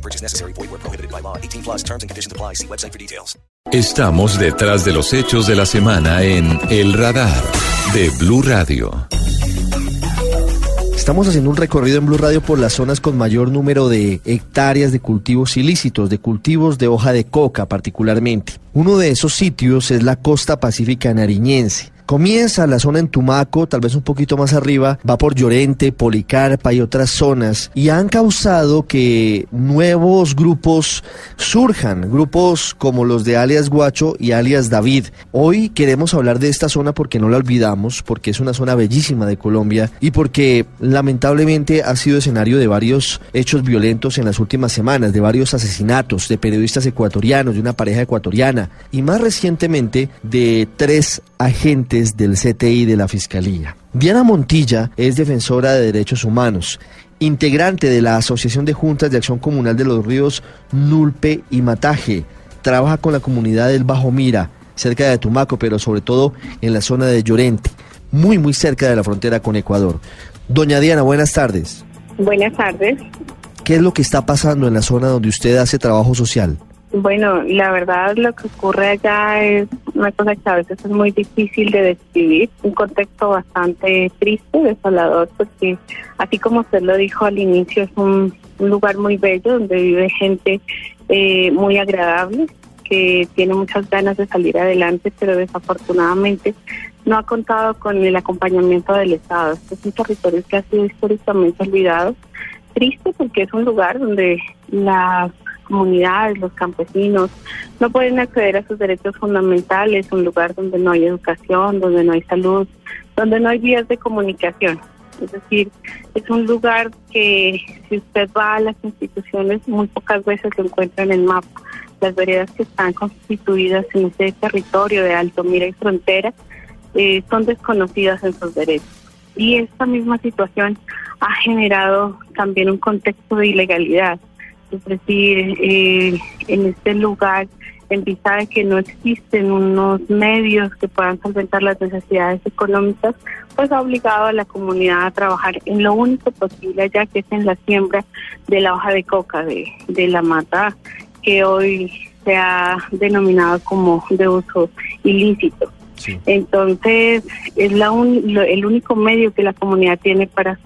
No purchase necessary. Void where prohibited by law. 18 plus terms and conditions apply. See website for details. Estamos detrás de los hechos de la semana en El Radar de Blue Radio. Estamos haciendo un recorrido en Blue Radio por las zonas con mayor número de hectáreas de cultivos ilícitos, de cultivos de hoja de coca particularmente. Uno de esos sitios es la costa pacífica nariñense. Comienza la zona en Tumaco, tal vez un poquito más arriba, va por Llorente, Policarpa y otras zonas, y han causado que nuevos grupos surjan, grupos como los de alias Guacho y alias David. Hoy queremos hablar de esta zona porque no la olvidamos, porque es una zona bellísima de Colombia y porque lamentablemente ha sido escenario de varios hechos violentos en las últimas semanas, de varios asesinatos de periodistas ecuatorianos, de una pareja ecuatoriana y más recientemente de tres agentes del CTI de la Fiscalía. Diana Montilla es defensora de derechos humanos, integrante de la Asociación de Juntas de Acción Comunal de los Ríos Nulpe y Mataje. Trabaja con la comunidad del Bajo Mira, cerca de Tumaco, pero sobre todo en la zona de Llorente, muy muy cerca de la frontera con Ecuador. Doña Diana, buenas tardes. Buenas tardes. ¿Qué es lo que está pasando en la zona donde usted hace trabajo social? Bueno, la verdad lo que ocurre allá es una cosa que a veces es muy difícil de describir, un contexto bastante triste, desolador, porque así como usted lo dijo al inicio, es un, lugar muy bello donde vive gente eh, muy agradable, que tiene muchas ganas de salir adelante, pero desafortunadamente no ha contado con el acompañamiento del Estado. Este es un territorio que ha sido históricamente olvidado. Triste porque es un lugar donde las comunidades, los campesinos, no pueden acceder a sus derechos fundamentales, un lugar donde no hay educación, donde no hay salud, donde no hay vías de comunicación. Es decir, es un lugar que si usted va a las instituciones, muy pocas veces lo encuentra en el mapa. Las veredas que están constituidas en ese territorio de Alto Mira y Frontera eh, son desconocidas en sus derechos. Y esta misma situación ha generado también un contexto de ilegalidad decir, eh, en este lugar, en vista de que no existen unos medios que puedan solventar las necesidades económicas, pues ha obligado a la comunidad a trabajar en lo único posible ya que es en la siembra de la hoja de coca, de, de la mata que hoy se ha denominado como de uso ilícito. Entonces, es la el único medio que la comunidad tiene para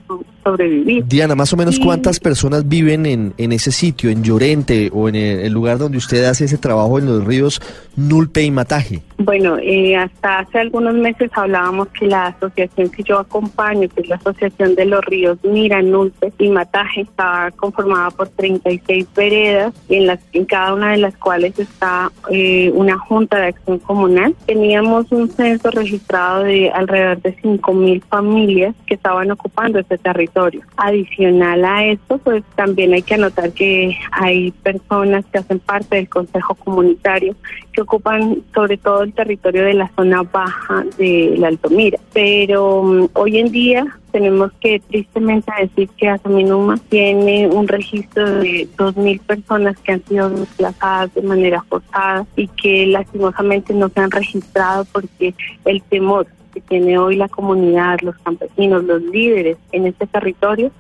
sobrevivir. Diana, más o menos cuántas personas viven en, en ese sitio, en Llorente o en el, lugar donde usted hace ese trabajo en los ríos Nulpe y Mataje. Bueno, eh, hasta hace algunos meses hablábamos que la asociación que yo acompaño, que es la Asociación de los Ríos Mira, Nulpe y Mataje, está conformada por 36 veredas, en, las, en cada una de las cuales está eh, una junta de acción comunal. Teníamos un censo registrado de alrededor de 5.000 familias que estaban ocupando este territorio. Adicional a esto, pues también hay que anotar que hay personas que hacen parte del Consejo Comunitario que ocupan sobre todo el territorio de la zona baja del Altomira. Pero um, hoy en día tenemos que tristemente decir que Asaminuma tiene un registro de 2.000 personas que han sido desplazadas de manera forzada y que lastimosamente no se han registrado porque el temor que tiene hoy la comunidad, los campesinos, los líderes en este territorio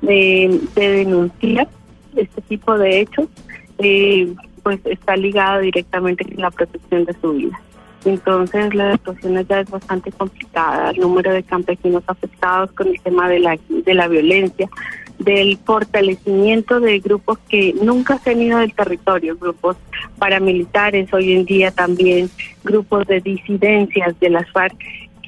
de, de denunciar este tipo de hechos, eh, pues está ligado directamente con la protección de su vida. Entonces la situación ya es bastante complicada, el número de campesinos afectados con el tema de la, de la violencia, del fortalecimiento de grupos que nunca se han ido del territorio, grupos paramilitares, hoy en día también grupos de disidencias de las FARC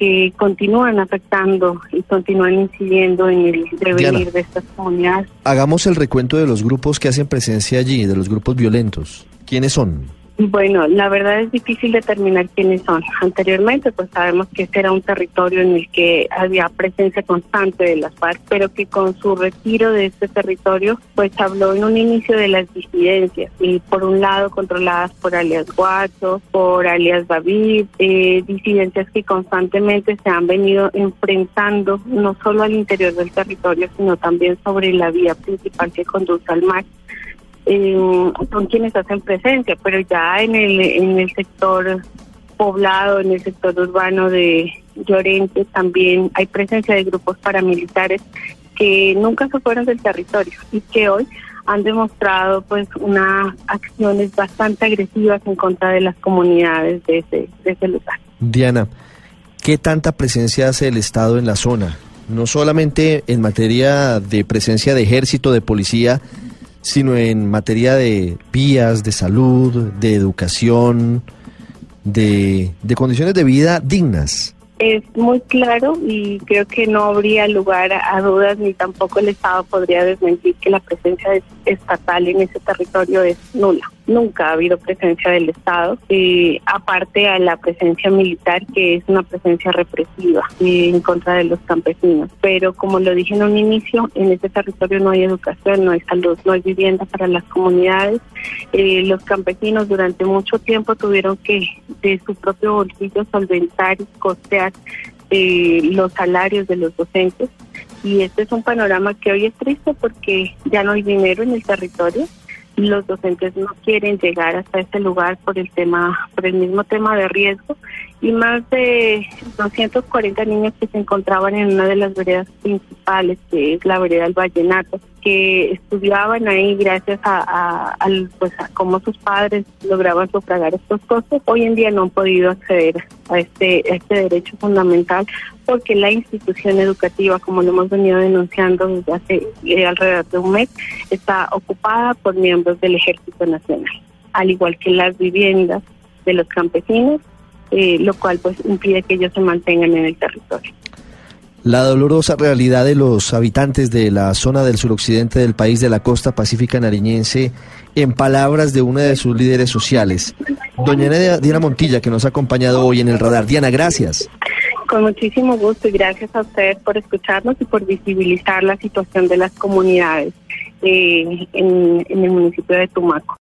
que continúan afectando y continúan incidiendo en el devenir de estas comunidades. Hagamos el recuento de los grupos que hacen presencia allí, de los grupos violentos. ¿Quiénes son? Bueno, la verdad es difícil determinar quiénes son. Anteriormente, pues sabemos que este era un territorio en el que había presencia constante de las FARC, pero que con su retiro de este territorio, pues habló en un inicio de las disidencias, y por un lado controladas por alias Guacho, por alias David, eh, disidencias que constantemente se han venido enfrentando no solo al interior del territorio, sino también sobre la vía principal que conduce al mar eh, son quienes hacen presencia, pero ya en el, en el sector poblado, en el sector urbano de Llorente también hay presencia de grupos paramilitares que nunca se fueron del territorio y que hoy han demostrado pues unas acciones bastante agresivas en contra de las comunidades de ese, de ese lugar. Diana, ¿qué tanta presencia hace el Estado en la zona? No solamente en materia de presencia de ejército, de policía, sino en materia de vías, de salud, de educación, de, de condiciones de vida dignas. Es muy claro y creo que no habría lugar a dudas ni tampoco el Estado podría desmentir que la presencia estatal en ese territorio es nula nunca ha habido presencia del Estado, eh, aparte a la presencia militar, que es una presencia represiva eh, en contra de los campesinos. Pero como lo dije en un inicio, en ese territorio no hay educación, no hay salud, no hay vivienda para las comunidades. Eh, los campesinos durante mucho tiempo tuvieron que de su propio bolsillo solventar y costear los salarios de los docentes. Y este es un panorama que hoy es triste porque ya no hay dinero en el territorio los docentes no quieren llegar hasta este lugar por el tema, por el mismo tema de riesgo y más de 240 niños que se encontraban en una de las veredas principales, que es la vereda del Vallenato, que estudiaban ahí gracias a, pues a cómo sus padres lograban sufragar estos costos, hoy en día no han podido acceder a este, a este derecho fundamental porque la institución educativa, como lo hemos venido denunciando desde hace eh, alrededor de un mes, está ocupada por miembros del Ejército Nacional, al igual que las viviendas de los campesinos eh, lo cual pues impide que ellos se mantengan en el territorio. La dolorosa realidad de los habitantes de la zona del suroccidente del país de la costa pacífica nariñense, en palabras de una de sus líderes sociales, doña Diana Montilla, que nos ha acompañado hoy en el radar. Diana, gracias. Con muchísimo gusto y gracias a ustedes por escucharnos y por visibilizar la situación de las comunidades eh, en el municipio de Tumaco.